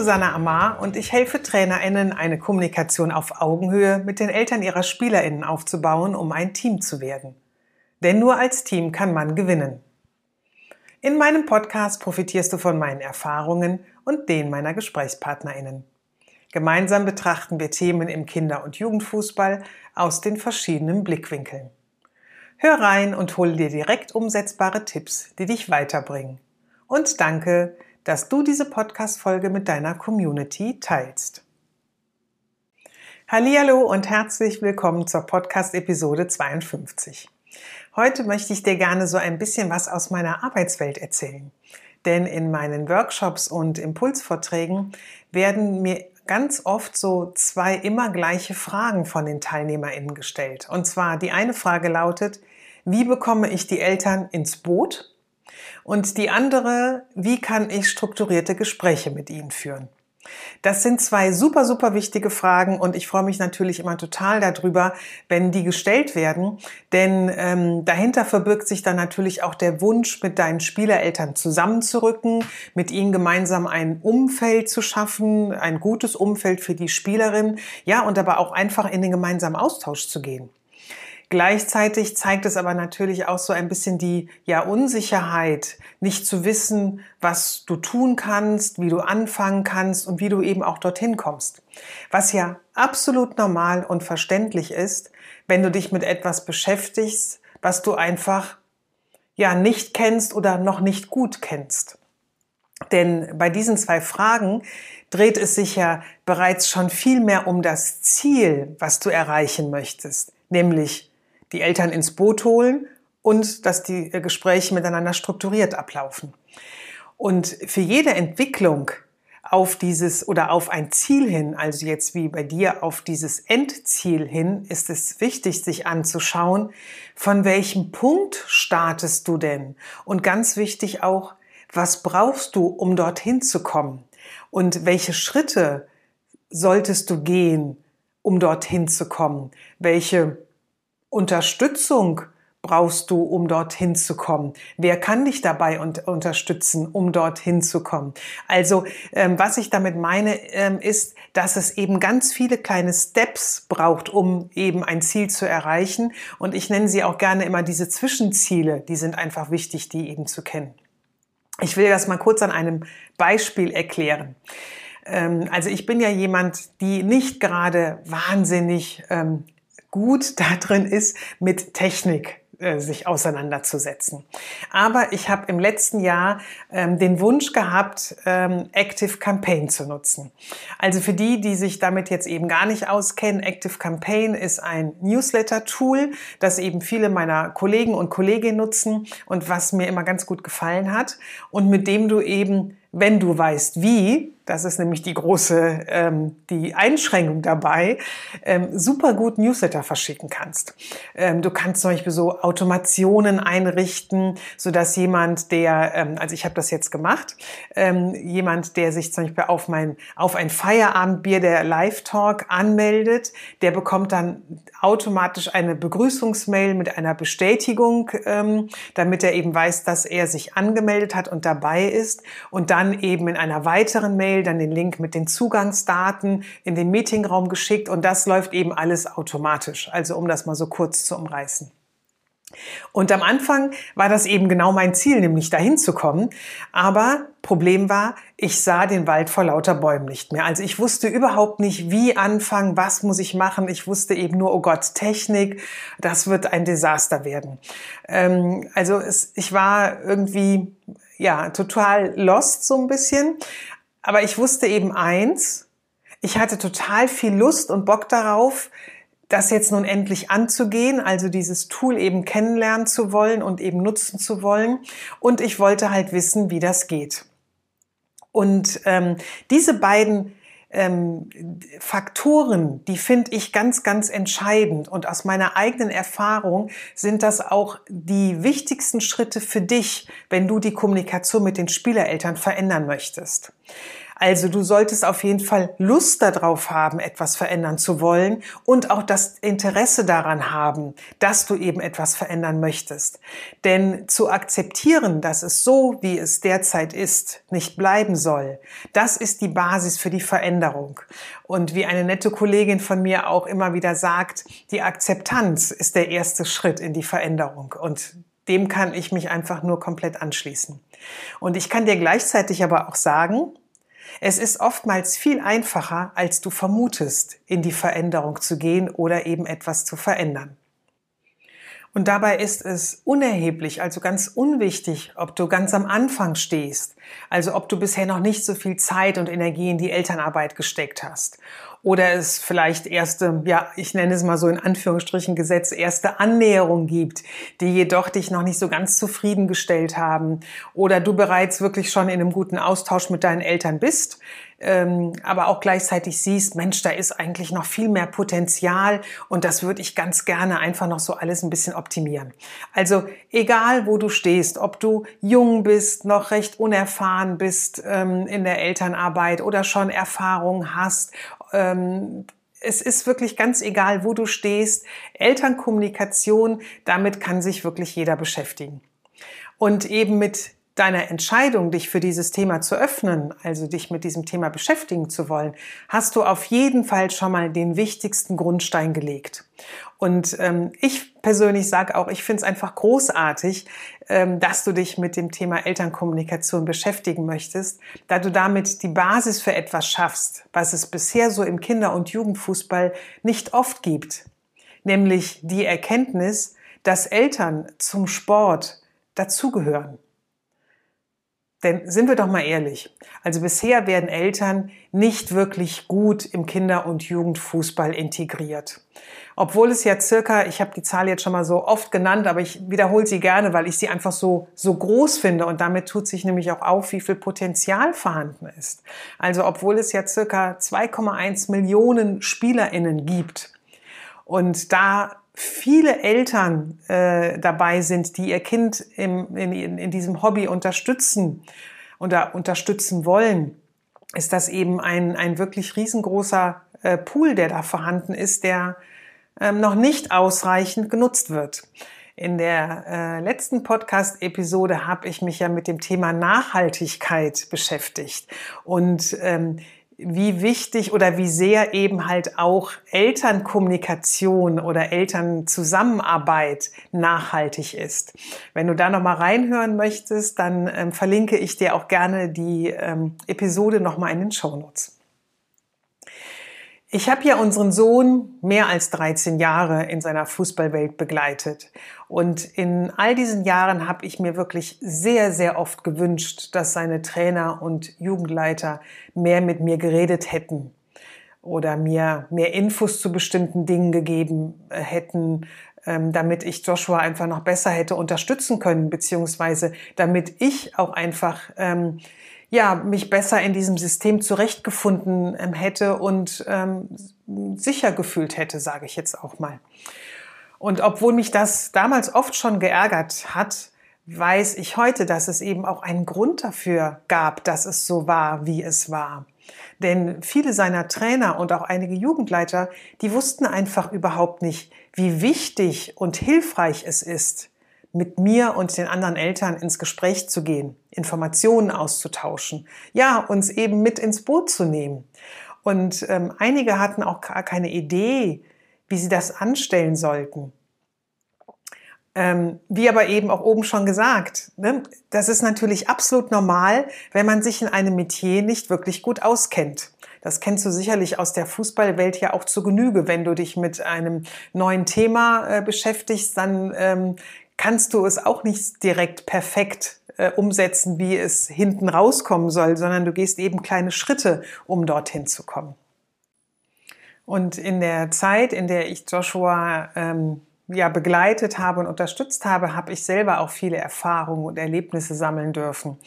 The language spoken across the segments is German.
Susanna Amar und ich helfe TrainerInnen, eine Kommunikation auf Augenhöhe mit den Eltern ihrer SpielerInnen aufzubauen, um ein Team zu werden. Denn nur als Team kann man gewinnen. In meinem Podcast profitierst du von meinen Erfahrungen und denen meiner GesprächspartnerInnen. Gemeinsam betrachten wir Themen im Kinder- und Jugendfußball aus den verschiedenen Blickwinkeln. Hör rein und hol dir direkt umsetzbare Tipps, die dich weiterbringen. Und danke, dass du diese Podcast-Folge mit deiner Community teilst. Hallo und herzlich willkommen zur Podcast-Episode 52. Heute möchte ich dir gerne so ein bisschen was aus meiner Arbeitswelt erzählen. Denn in meinen Workshops und Impulsvorträgen werden mir ganz oft so zwei immer gleiche Fragen von den TeilnehmerInnen gestellt. Und zwar die eine Frage lautet, wie bekomme ich die Eltern ins Boot? Und die andere, wie kann ich strukturierte Gespräche mit ihnen führen? Das sind zwei super, super wichtige Fragen und ich freue mich natürlich immer total darüber, wenn die gestellt werden, denn ähm, dahinter verbirgt sich dann natürlich auch der Wunsch, mit deinen Spielereltern zusammenzurücken, mit ihnen gemeinsam ein Umfeld zu schaffen, ein gutes Umfeld für die Spielerin, ja, und aber auch einfach in den gemeinsamen Austausch zu gehen. Gleichzeitig zeigt es aber natürlich auch so ein bisschen die ja Unsicherheit, nicht zu wissen, was du tun kannst, wie du anfangen kannst und wie du eben auch dorthin kommst. Was ja absolut normal und verständlich ist, wenn du dich mit etwas beschäftigst, was du einfach ja nicht kennst oder noch nicht gut kennst. Denn bei diesen zwei Fragen dreht es sich ja bereits schon viel mehr um das Ziel, was du erreichen möchtest, nämlich die Eltern ins Boot holen und dass die äh, Gespräche miteinander strukturiert ablaufen. Und für jede Entwicklung auf dieses oder auf ein Ziel hin, also jetzt wie bei dir auf dieses Endziel hin, ist es wichtig, sich anzuschauen, von welchem Punkt startest du denn? Und ganz wichtig auch, was brauchst du, um dorthin zu kommen? Und welche Schritte solltest du gehen, um dorthin zu kommen? Welche Unterstützung brauchst du, um dorthin zu kommen? Wer kann dich dabei un unterstützen, um dorthin zu kommen? Also, ähm, was ich damit meine, ähm, ist, dass es eben ganz viele kleine Steps braucht, um eben ein Ziel zu erreichen. Und ich nenne sie auch gerne immer diese Zwischenziele. Die sind einfach wichtig, die eben zu kennen. Ich will das mal kurz an einem Beispiel erklären. Ähm, also ich bin ja jemand, die nicht gerade wahnsinnig ähm, gut da drin ist, mit Technik äh, sich auseinanderzusetzen. Aber ich habe im letzten Jahr ähm, den Wunsch gehabt, ähm, Active Campaign zu nutzen. Also für die, die sich damit jetzt eben gar nicht auskennen, Active Campaign ist ein Newsletter-Tool, das eben viele meiner Kollegen und Kolleginnen nutzen und was mir immer ganz gut gefallen hat und mit dem du eben, wenn du weißt wie, das ist nämlich die große ähm, die Einschränkung dabei, ähm, super gut Newsletter verschicken kannst. Ähm, du kannst zum Beispiel so Automationen einrichten, so dass jemand, der, ähm, also ich habe das jetzt gemacht, ähm, jemand, der sich zum Beispiel auf mein auf ein Feierabendbier der Live Talk anmeldet, der bekommt dann automatisch eine Begrüßungsmail mit einer Bestätigung, ähm, damit er eben weiß, dass er sich angemeldet hat und dabei ist und dann eben in einer weiteren Mail E-Mail dann den Link mit den Zugangsdaten in den Meetingraum geschickt und das läuft eben alles automatisch. Also um das mal so kurz zu umreißen. Und am Anfang war das eben genau mein Ziel, nämlich dahin zu kommen. Aber Problem war, ich sah den Wald vor lauter Bäumen nicht mehr. Also ich wusste überhaupt nicht, wie anfangen, was muss ich machen. Ich wusste eben nur, oh Gott, Technik, das wird ein Desaster werden. Ähm, also es, ich war irgendwie, ja, total lost so ein bisschen. Aber ich wusste eben eins, ich hatte total viel Lust und Bock darauf, das jetzt nun endlich anzugehen, also dieses Tool eben kennenlernen zu wollen und eben nutzen zu wollen. Und ich wollte halt wissen, wie das geht. Und ähm, diese beiden ähm, Faktoren, die finde ich ganz, ganz entscheidend. Und aus meiner eigenen Erfahrung sind das auch die wichtigsten Schritte für dich, wenn du die Kommunikation mit den Spielereltern verändern möchtest. Also du solltest auf jeden Fall Lust darauf haben, etwas verändern zu wollen und auch das Interesse daran haben, dass du eben etwas verändern möchtest. Denn zu akzeptieren, dass es so, wie es derzeit ist, nicht bleiben soll, das ist die Basis für die Veränderung. Und wie eine nette Kollegin von mir auch immer wieder sagt, die Akzeptanz ist der erste Schritt in die Veränderung. Und dem kann ich mich einfach nur komplett anschließen. Und ich kann dir gleichzeitig aber auch sagen, es ist oftmals viel einfacher, als du vermutest, in die Veränderung zu gehen oder eben etwas zu verändern. Und dabei ist es unerheblich, also ganz unwichtig, ob du ganz am Anfang stehst, also ob du bisher noch nicht so viel Zeit und Energie in die Elternarbeit gesteckt hast oder es vielleicht erste, ja, ich nenne es mal so in Anführungsstrichen Gesetz, erste Annäherung gibt, die jedoch dich noch nicht so ganz zufriedengestellt haben oder du bereits wirklich schon in einem guten Austausch mit deinen Eltern bist, ähm, aber auch gleichzeitig siehst, Mensch, da ist eigentlich noch viel mehr Potenzial und das würde ich ganz gerne einfach noch so alles ein bisschen optimieren. Also egal, wo du stehst, ob du jung bist, noch recht unerfahren bist ähm, in der Elternarbeit oder schon Erfahrung hast, ähm, es ist wirklich ganz egal, wo du stehst. Elternkommunikation, damit kann sich wirklich jeder beschäftigen. Und eben mit deiner Entscheidung, dich für dieses Thema zu öffnen, also dich mit diesem Thema beschäftigen zu wollen, hast du auf jeden Fall schon mal den wichtigsten Grundstein gelegt. Und ähm, ich persönlich sage auch, ich finde es einfach großartig, ähm, dass du dich mit dem Thema Elternkommunikation beschäftigen möchtest, da du damit die Basis für etwas schaffst, was es bisher so im Kinder- und Jugendfußball nicht oft gibt, nämlich die Erkenntnis, dass Eltern zum Sport dazugehören. Denn sind wir doch mal ehrlich, also bisher werden Eltern nicht wirklich gut im Kinder- und Jugendfußball integriert. Obwohl es ja circa, ich habe die Zahl jetzt schon mal so oft genannt, aber ich wiederhole sie gerne, weil ich sie einfach so, so groß finde und damit tut sich nämlich auch auf, wie viel Potenzial vorhanden ist. Also obwohl es ja circa 2,1 Millionen SpielerInnen gibt und da viele Eltern äh, dabei sind, die ihr Kind im, in, in diesem Hobby unterstützen oder unterstützen wollen, ist das eben ein, ein wirklich riesengroßer äh, Pool, der da vorhanden ist, der ähm, noch nicht ausreichend genutzt wird. In der äh, letzten Podcast-Episode habe ich mich ja mit dem Thema Nachhaltigkeit beschäftigt und ähm, wie wichtig oder wie sehr eben halt auch Elternkommunikation oder Elternzusammenarbeit nachhaltig ist. Wenn du da noch mal reinhören möchtest, dann ähm, verlinke ich dir auch gerne die ähm, Episode noch mal in den Show Notes. Ich habe ja unseren Sohn mehr als 13 Jahre in seiner Fußballwelt begleitet. Und in all diesen Jahren habe ich mir wirklich sehr, sehr oft gewünscht, dass seine Trainer und Jugendleiter mehr mit mir geredet hätten oder mir mehr Infos zu bestimmten Dingen gegeben äh, hätten, ähm, damit ich Joshua einfach noch besser hätte unterstützen können, beziehungsweise damit ich auch einfach ähm, ja, mich besser in diesem System zurechtgefunden ähm, hätte und ähm, sicher gefühlt hätte, sage ich jetzt auch mal. Und obwohl mich das damals oft schon geärgert hat, weiß ich heute, dass es eben auch einen Grund dafür gab, dass es so war, wie es war. Denn viele seiner Trainer und auch einige Jugendleiter, die wussten einfach überhaupt nicht, wie wichtig und hilfreich es ist, mit mir und den anderen Eltern ins Gespräch zu gehen, Informationen auszutauschen, ja, uns eben mit ins Boot zu nehmen. Und ähm, einige hatten auch gar keine Idee, wie sie das anstellen sollten. Ähm, wie aber eben auch oben schon gesagt, ne, das ist natürlich absolut normal, wenn man sich in einem Metier nicht wirklich gut auskennt. Das kennst du sicherlich aus der Fußballwelt ja auch zu Genüge. Wenn du dich mit einem neuen Thema äh, beschäftigst, dann ähm, kannst du es auch nicht direkt perfekt äh, umsetzen, wie es hinten rauskommen soll, sondern du gehst eben kleine Schritte, um dorthin zu kommen. Und in der Zeit, in der ich Joshua ähm, ja begleitet habe und unterstützt habe, habe ich selber auch viele Erfahrungen und Erlebnisse sammeln dürfen.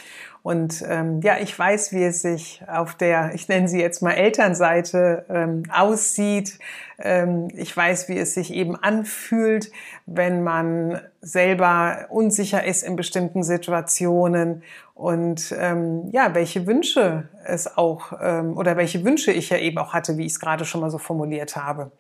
Und ähm, ja, ich weiß, wie es sich auf der, ich nenne sie jetzt mal Elternseite ähm, aussieht. Ähm, ich weiß, wie es sich eben anfühlt, wenn man selber unsicher ist in bestimmten Situationen und ähm, ja, welche Wünsche es auch ähm, oder welche Wünsche ich ja eben auch hatte, wie ich es gerade schon mal so formuliert habe.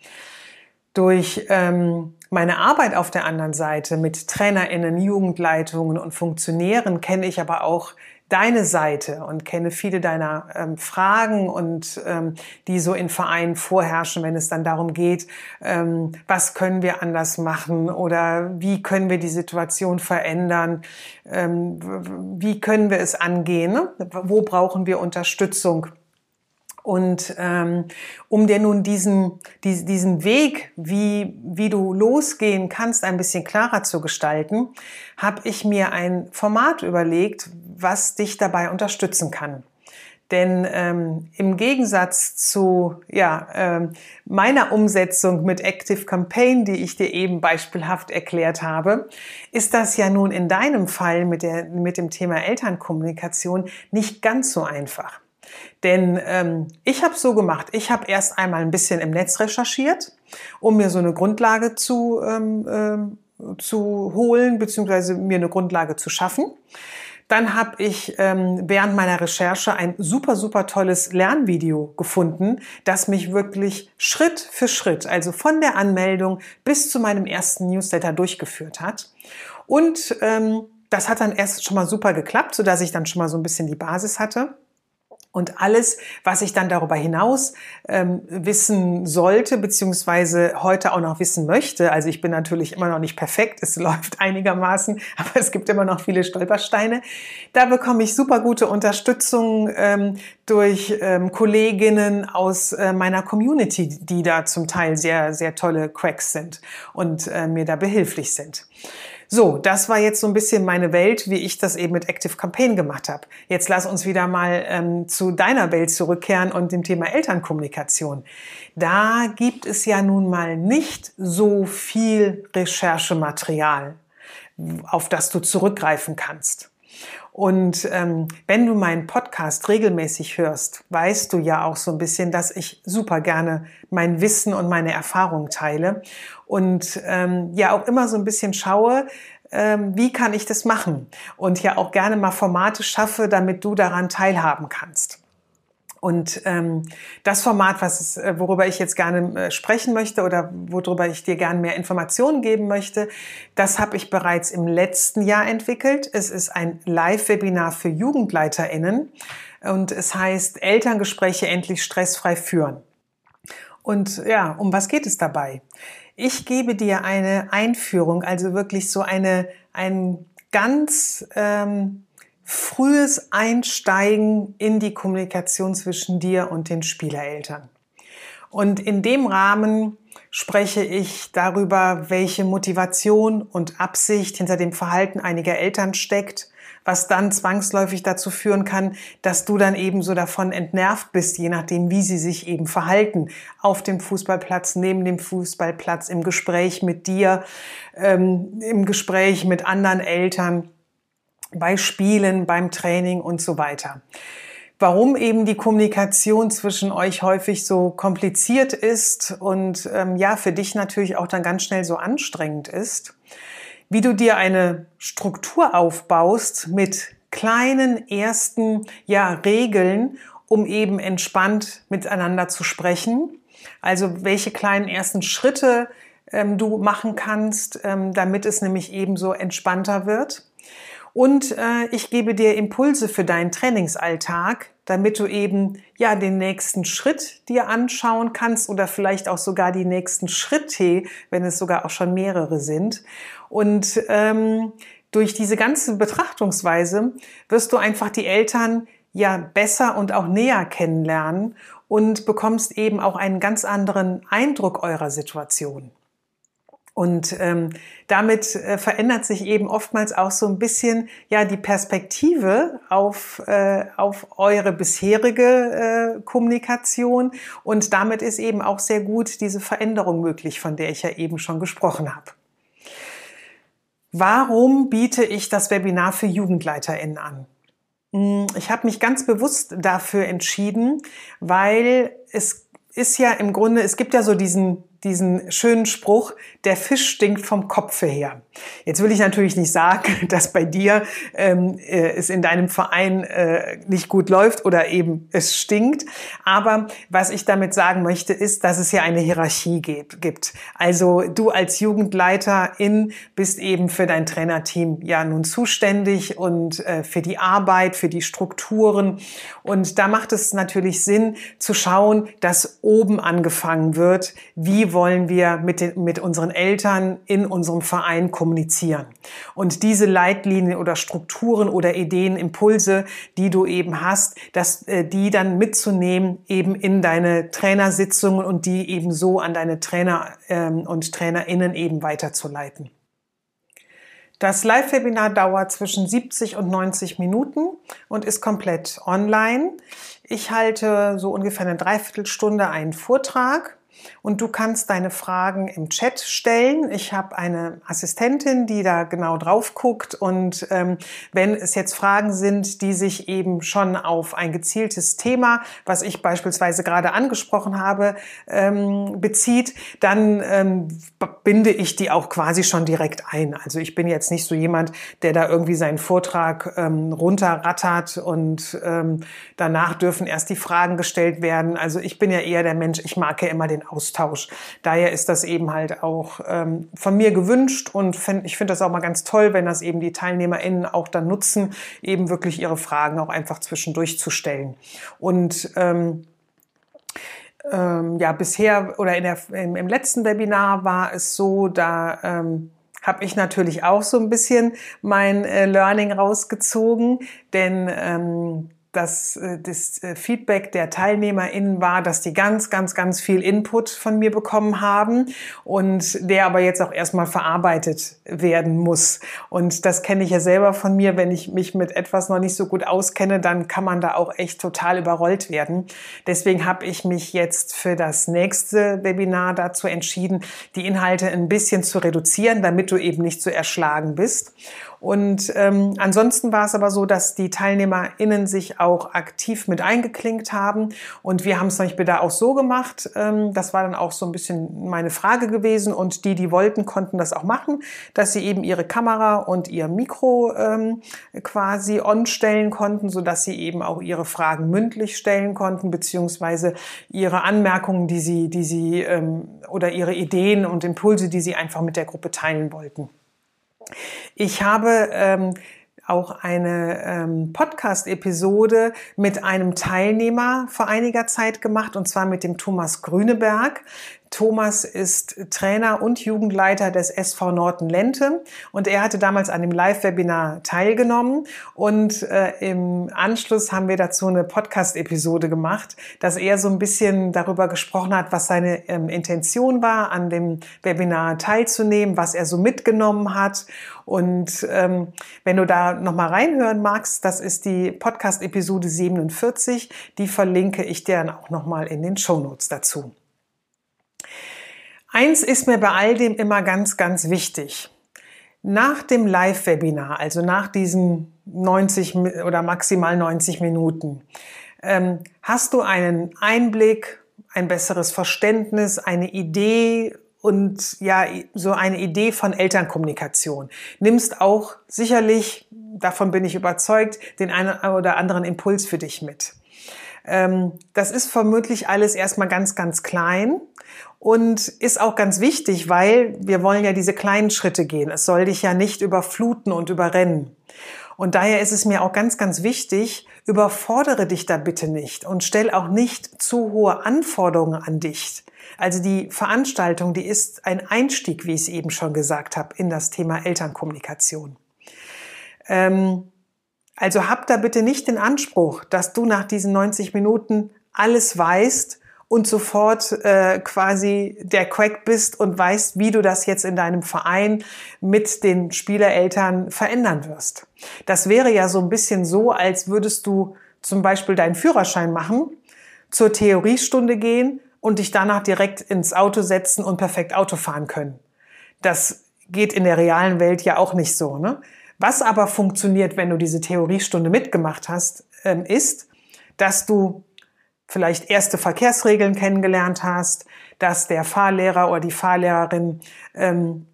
Durch ähm, meine Arbeit auf der anderen Seite mit TrainerInnen, Jugendleitungen und Funktionären kenne ich aber auch deine Seite und kenne viele deiner ähm, Fragen und ähm, die so in Vereinen vorherrschen, wenn es dann darum geht, ähm, was können wir anders machen oder wie können wir die Situation verändern, ähm, wie können wir es angehen, ne? wo brauchen wir Unterstützung. Und ähm, um dir nun diesen, die, diesen Weg, wie, wie du losgehen kannst, ein bisschen klarer zu gestalten, habe ich mir ein Format überlegt, was dich dabei unterstützen kann. Denn ähm, im Gegensatz zu ja, ähm, meiner Umsetzung mit Active Campaign, die ich dir eben beispielhaft erklärt habe, ist das ja nun in deinem Fall mit, der, mit dem Thema Elternkommunikation nicht ganz so einfach. Denn ähm, ich habe so gemacht, ich habe erst einmal ein bisschen im Netz recherchiert, um mir so eine Grundlage zu, ähm, ähm, zu holen, beziehungsweise mir eine Grundlage zu schaffen. Dann habe ich ähm, während meiner Recherche ein super, super tolles Lernvideo gefunden, das mich wirklich Schritt für Schritt, also von der Anmeldung bis zu meinem ersten Newsletter durchgeführt hat. Und ähm, das hat dann erst schon mal super geklappt, so dass ich dann schon mal so ein bisschen die Basis hatte. Und alles, was ich dann darüber hinaus ähm, wissen sollte, beziehungsweise heute auch noch wissen möchte, also ich bin natürlich immer noch nicht perfekt, es läuft einigermaßen, aber es gibt immer noch viele Stolpersteine, da bekomme ich super gute Unterstützung ähm, durch ähm, Kolleginnen aus äh, meiner Community, die da zum Teil sehr, sehr tolle Cracks sind und äh, mir da behilflich sind. So, das war jetzt so ein bisschen meine Welt, wie ich das eben mit Active Campaign gemacht habe. Jetzt lass uns wieder mal ähm, zu deiner Welt zurückkehren und dem Thema Elternkommunikation. Da gibt es ja nun mal nicht so viel Recherchematerial, auf das du zurückgreifen kannst. Und ähm, wenn du meinen Podcast regelmäßig hörst, weißt du ja auch so ein bisschen, dass ich super gerne mein Wissen und meine Erfahrungen teile und ähm, ja auch immer so ein bisschen schaue, ähm, wie kann ich das machen und ja auch gerne mal Formate schaffe, damit du daran teilhaben kannst. Und ähm, das Format, was, äh, worüber ich jetzt gerne äh, sprechen möchte oder worüber ich dir gerne mehr Informationen geben möchte, das habe ich bereits im letzten Jahr entwickelt. Es ist ein Live-Webinar für JugendleiterInnen und es heißt Elterngespräche endlich stressfrei führen. Und ja, um was geht es dabei? Ich gebe dir eine Einführung, also wirklich so eine, ein ganz ähm, frühes Einsteigen in die Kommunikation zwischen dir und den Spielereltern. Und in dem Rahmen spreche ich darüber, welche Motivation und Absicht hinter dem Verhalten einiger Eltern steckt, was dann zwangsläufig dazu führen kann, dass du dann eben so davon entnervt bist, je nachdem, wie sie sich eben verhalten. Auf dem Fußballplatz, neben dem Fußballplatz, im Gespräch mit dir, ähm, im Gespräch mit anderen Eltern bei Spielen, beim Training und so weiter. Warum eben die Kommunikation zwischen euch häufig so kompliziert ist und ähm, ja, für dich natürlich auch dann ganz schnell so anstrengend ist. Wie du dir eine Struktur aufbaust mit kleinen ersten ja, Regeln, um eben entspannt miteinander zu sprechen. Also welche kleinen ersten Schritte ähm, du machen kannst, ähm, damit es nämlich eben so entspannter wird. Und äh, ich gebe dir Impulse für deinen Trainingsalltag, damit du eben ja den nächsten Schritt dir anschauen kannst oder vielleicht auch sogar die nächsten Schritte, wenn es sogar auch schon mehrere sind. Und ähm, durch diese ganze Betrachtungsweise wirst du einfach die Eltern ja besser und auch näher kennenlernen und bekommst eben auch einen ganz anderen Eindruck eurer Situation. Und ähm, damit äh, verändert sich eben oftmals auch so ein bisschen ja die Perspektive auf, äh, auf eure bisherige äh, Kommunikation. Und damit ist eben auch sehr gut diese Veränderung möglich, von der ich ja eben schon gesprochen habe. Warum biete ich das Webinar für JugendleiterInnen an? Hm, ich habe mich ganz bewusst dafür entschieden, weil es ist ja im Grunde, es gibt ja so diesen diesen schönen Spruch, der Fisch stinkt vom Kopfe her. Jetzt will ich natürlich nicht sagen, dass bei dir ähm, äh, es in deinem Verein äh, nicht gut läuft oder eben es stinkt. Aber was ich damit sagen möchte, ist, dass es hier eine Hierarchie gibt. Also du als Jugendleiterin bist eben für dein Trainerteam ja nun zuständig und äh, für die Arbeit, für die Strukturen. Und da macht es natürlich Sinn zu schauen, dass oben angefangen wird. Wie wollen wir mit, den, mit unseren Eltern in unserem Verein kommunizieren. Und diese Leitlinien oder Strukturen oder Ideen, Impulse, die du eben hast, dass äh, die dann mitzunehmen eben in deine Trainersitzungen und die eben so an deine Trainer ähm, und Trainerinnen eben weiterzuleiten. Das Live-Webinar dauert zwischen 70 und 90 Minuten und ist komplett online. Ich halte so ungefähr eine Dreiviertelstunde einen Vortrag und du kannst deine Fragen im Chat stellen. Ich habe eine Assistentin, die da genau drauf guckt und ähm, wenn es jetzt Fragen sind, die sich eben schon auf ein gezieltes Thema, was ich beispielsweise gerade angesprochen habe, ähm, bezieht, dann ähm, binde ich die auch quasi schon direkt ein. Also ich bin jetzt nicht so jemand, der da irgendwie seinen Vortrag ähm, runterrattert und ähm, danach dürfen erst die Fragen gestellt werden. Also ich bin ja eher der Mensch, ich mag ja immer den Austausch. Daher ist das eben halt auch ähm, von mir gewünscht und find, ich finde das auch mal ganz toll, wenn das eben die TeilnehmerInnen auch dann nutzen, eben wirklich ihre Fragen auch einfach zwischendurch zu stellen. Und ähm, ähm, ja, bisher oder in der, im, im, letzten Webinar war es so, da ähm, habe ich natürlich auch so ein bisschen mein äh, Learning rausgezogen, denn ähm, dass äh, das äh, Feedback der TeilnehmerInnen war, dass die ganz, ganz, ganz viel Input von mir bekommen haben und der aber jetzt auch erstmal verarbeitet werden muss. Und das kenne ich ja selber von mir. Wenn ich mich mit etwas noch nicht so gut auskenne, dann kann man da auch echt total überrollt werden. Deswegen habe ich mich jetzt für das nächste Webinar dazu entschieden, die Inhalte ein bisschen zu reduzieren, damit du eben nicht so erschlagen bist. Und ähm, ansonsten war es aber so, dass die TeilnehmerInnen sich auch aktiv mit eingeklinkt haben. Und wir haben es zum Beispiel da auch so gemacht. Ähm, das war dann auch so ein bisschen meine Frage gewesen. Und die, die wollten, konnten das auch machen, dass sie eben ihre Kamera und ihr Mikro ähm, quasi on stellen konnten, so dass sie eben auch ihre Fragen mündlich stellen konnten, beziehungsweise ihre Anmerkungen, die sie, die sie ähm, oder ihre Ideen und Impulse, die sie einfach mit der Gruppe teilen wollten. Ich habe ähm, auch eine ähm, Podcast-Episode mit einem Teilnehmer vor einiger Zeit gemacht, und zwar mit dem Thomas Grüneberg. Thomas ist Trainer und Jugendleiter des SV Norton Lente. Und er hatte damals an dem Live-Webinar teilgenommen. Und äh, im Anschluss haben wir dazu eine Podcast-Episode gemacht, dass er so ein bisschen darüber gesprochen hat, was seine ähm, Intention war, an dem Webinar teilzunehmen, was er so mitgenommen hat. Und ähm, wenn du da nochmal reinhören magst, das ist die Podcast-Episode 47, die verlinke ich dir dann auch nochmal in den Show Notes dazu. Eins ist mir bei all dem immer ganz, ganz wichtig. Nach dem Live-Webinar, also nach diesen 90 oder maximal 90 Minuten, ähm, hast du einen Einblick, ein besseres Verständnis, eine Idee und ja, so eine Idee von Elternkommunikation. Nimmst auch sicherlich, davon bin ich überzeugt, den einen oder anderen Impuls für dich mit. Ähm, das ist vermutlich alles erstmal ganz, ganz klein und ist auch ganz wichtig, weil wir wollen ja diese kleinen Schritte gehen. Es soll dich ja nicht überfluten und überrennen. Und daher ist es mir auch ganz, ganz wichtig, überfordere dich da bitte nicht und stell auch nicht zu hohe Anforderungen an dich. Also die Veranstaltung, die ist ein Einstieg, wie ich es eben schon gesagt habe, in das Thema Elternkommunikation. Ähm, also hab da bitte nicht den Anspruch, dass du nach diesen 90 Minuten alles weißt und sofort äh, quasi der Quack bist und weißt, wie du das jetzt in deinem Verein mit den Spielereltern verändern wirst. Das wäre ja so ein bisschen so, als würdest du zum Beispiel deinen Führerschein machen, zur Theoriestunde gehen und dich danach direkt ins Auto setzen und perfekt Auto fahren können. Das geht in der realen Welt ja auch nicht so. Ne? Was aber funktioniert, wenn du diese Theoriestunde mitgemacht hast, ähm, ist, dass du vielleicht erste Verkehrsregeln kennengelernt hast, dass der Fahrlehrer oder die Fahrlehrerin ähm,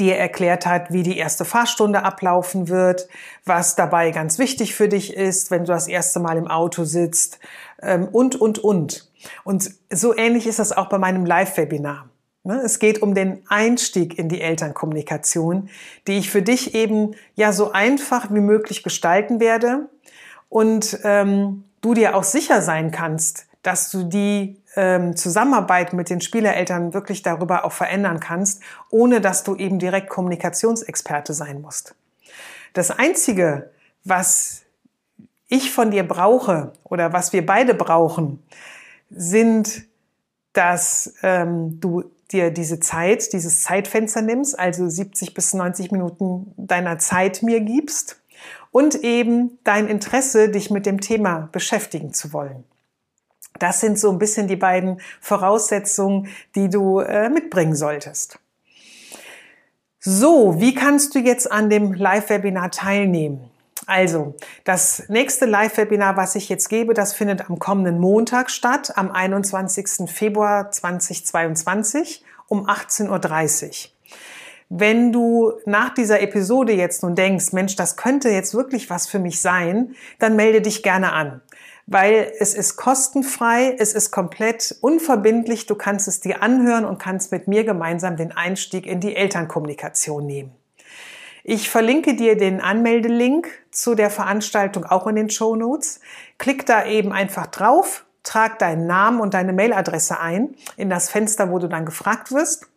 dir erklärt hat, wie die erste Fahrstunde ablaufen wird, was dabei ganz wichtig für dich ist, wenn du das erste Mal im Auto sitzt ähm, und, und, und. Und so ähnlich ist das auch bei meinem Live-Webinar. Ne, es geht um den Einstieg in die Elternkommunikation, die ich für dich eben ja so einfach wie möglich gestalten werde und ähm, du dir auch sicher sein kannst, dass du die ähm, Zusammenarbeit mit den Spielereltern wirklich darüber auch verändern kannst, ohne dass du eben direkt Kommunikationsexperte sein musst. Das Einzige, was ich von dir brauche oder was wir beide brauchen, sind, dass ähm, du dir diese Zeit, dieses Zeitfenster nimmst, also 70 bis 90 Minuten deiner Zeit mir gibst und eben dein Interesse, dich mit dem Thema beschäftigen zu wollen. Das sind so ein bisschen die beiden Voraussetzungen, die du äh, mitbringen solltest. So, wie kannst du jetzt an dem Live-Webinar teilnehmen? Also, das nächste Live-Webinar, was ich jetzt gebe, das findet am kommenden Montag statt, am 21. Februar 2022 um 18.30 Uhr. Wenn du nach dieser Episode jetzt nun denkst, Mensch, das könnte jetzt wirklich was für mich sein, dann melde dich gerne an weil es ist kostenfrei, es ist komplett unverbindlich, du kannst es dir anhören und kannst mit mir gemeinsam den Einstieg in die Elternkommunikation nehmen. Ich verlinke dir den Anmeldelink zu der Veranstaltung auch in den Show Notes. Klick da eben einfach drauf, trag deinen Namen und deine Mailadresse ein in das Fenster, wo du dann gefragt wirst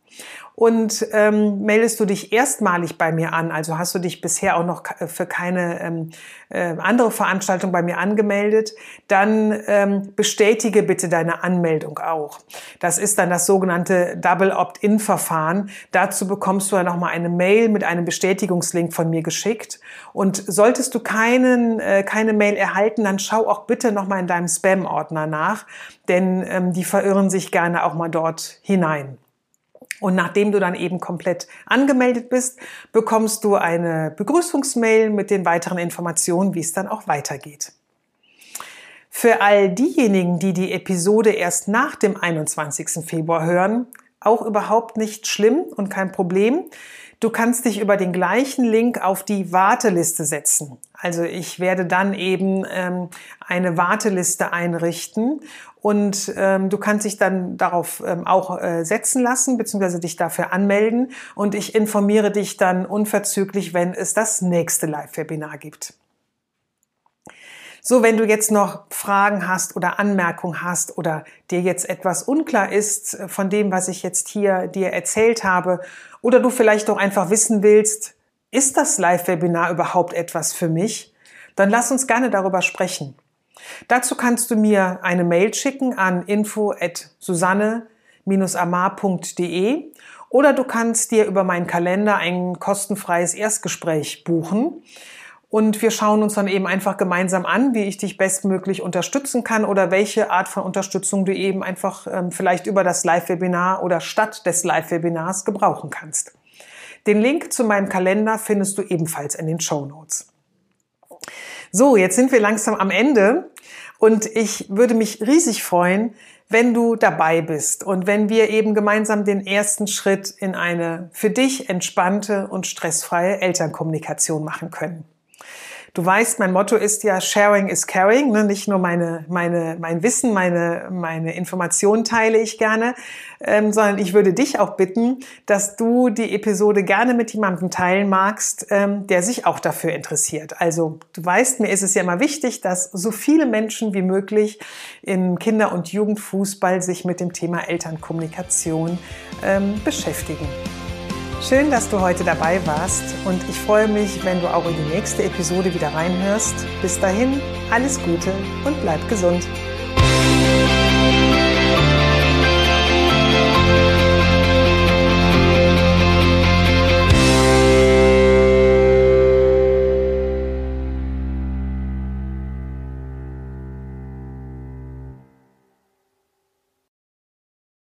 und ähm, meldest du dich erstmalig bei mir an, also hast du dich bisher auch noch für keine ähm, äh, andere Veranstaltung bei mir angemeldet, dann ähm, bestätige bitte deine Anmeldung auch. Das ist dann das sogenannte Double Opt-in-Verfahren. Dazu bekommst du dann nochmal eine Mail mit einem Bestätigungslink von mir geschickt. Und solltest du keinen, äh, keine Mail erhalten, dann schau auch bitte nochmal in deinem Spam-Ordner nach, denn ähm, die verirren sich gerne auch mal dort hinein. Und nachdem du dann eben komplett angemeldet bist, bekommst du eine Begrüßungsmail mit den weiteren Informationen, wie es dann auch weitergeht. Für all diejenigen, die die Episode erst nach dem 21. Februar hören, auch überhaupt nicht schlimm und kein Problem. Du kannst dich über den gleichen Link auf die Warteliste setzen. Also ich werde dann eben ähm, eine Warteliste einrichten und ähm, du kannst dich dann darauf ähm, auch äh, setzen lassen, beziehungsweise dich dafür anmelden und ich informiere dich dann unverzüglich, wenn es das nächste Live-Webinar gibt. So, wenn du jetzt noch Fragen hast oder Anmerkungen hast oder dir jetzt etwas unklar ist äh, von dem, was ich jetzt hier dir erzählt habe, oder du vielleicht auch einfach wissen willst, ist das Live-Webinar überhaupt etwas für mich? Dann lass uns gerne darüber sprechen. Dazu kannst du mir eine Mail schicken an info@susanne-amar.de oder du kannst dir über meinen Kalender ein kostenfreies Erstgespräch buchen. Und wir schauen uns dann eben einfach gemeinsam an, wie ich dich bestmöglich unterstützen kann oder welche Art von Unterstützung du eben einfach ähm, vielleicht über das Live-Webinar oder statt des Live-Webinars gebrauchen kannst. Den Link zu meinem Kalender findest du ebenfalls in den Show Notes. So, jetzt sind wir langsam am Ende und ich würde mich riesig freuen, wenn du dabei bist und wenn wir eben gemeinsam den ersten Schritt in eine für dich entspannte und stressfreie Elternkommunikation machen können. Du weißt, mein Motto ist ja Sharing is Caring. Ne? Nicht nur meine, meine, mein Wissen, meine, meine Informationen teile ich gerne, ähm, sondern ich würde dich auch bitten, dass du die Episode gerne mit jemandem teilen magst, ähm, der sich auch dafür interessiert. Also du weißt, mir ist es ja immer wichtig, dass so viele Menschen wie möglich in Kinder- und Jugendfußball sich mit dem Thema Elternkommunikation ähm, beschäftigen. Schön, dass du heute dabei warst und ich freue mich, wenn du auch in die nächste Episode wieder reinhörst. Bis dahin, alles Gute und bleib gesund.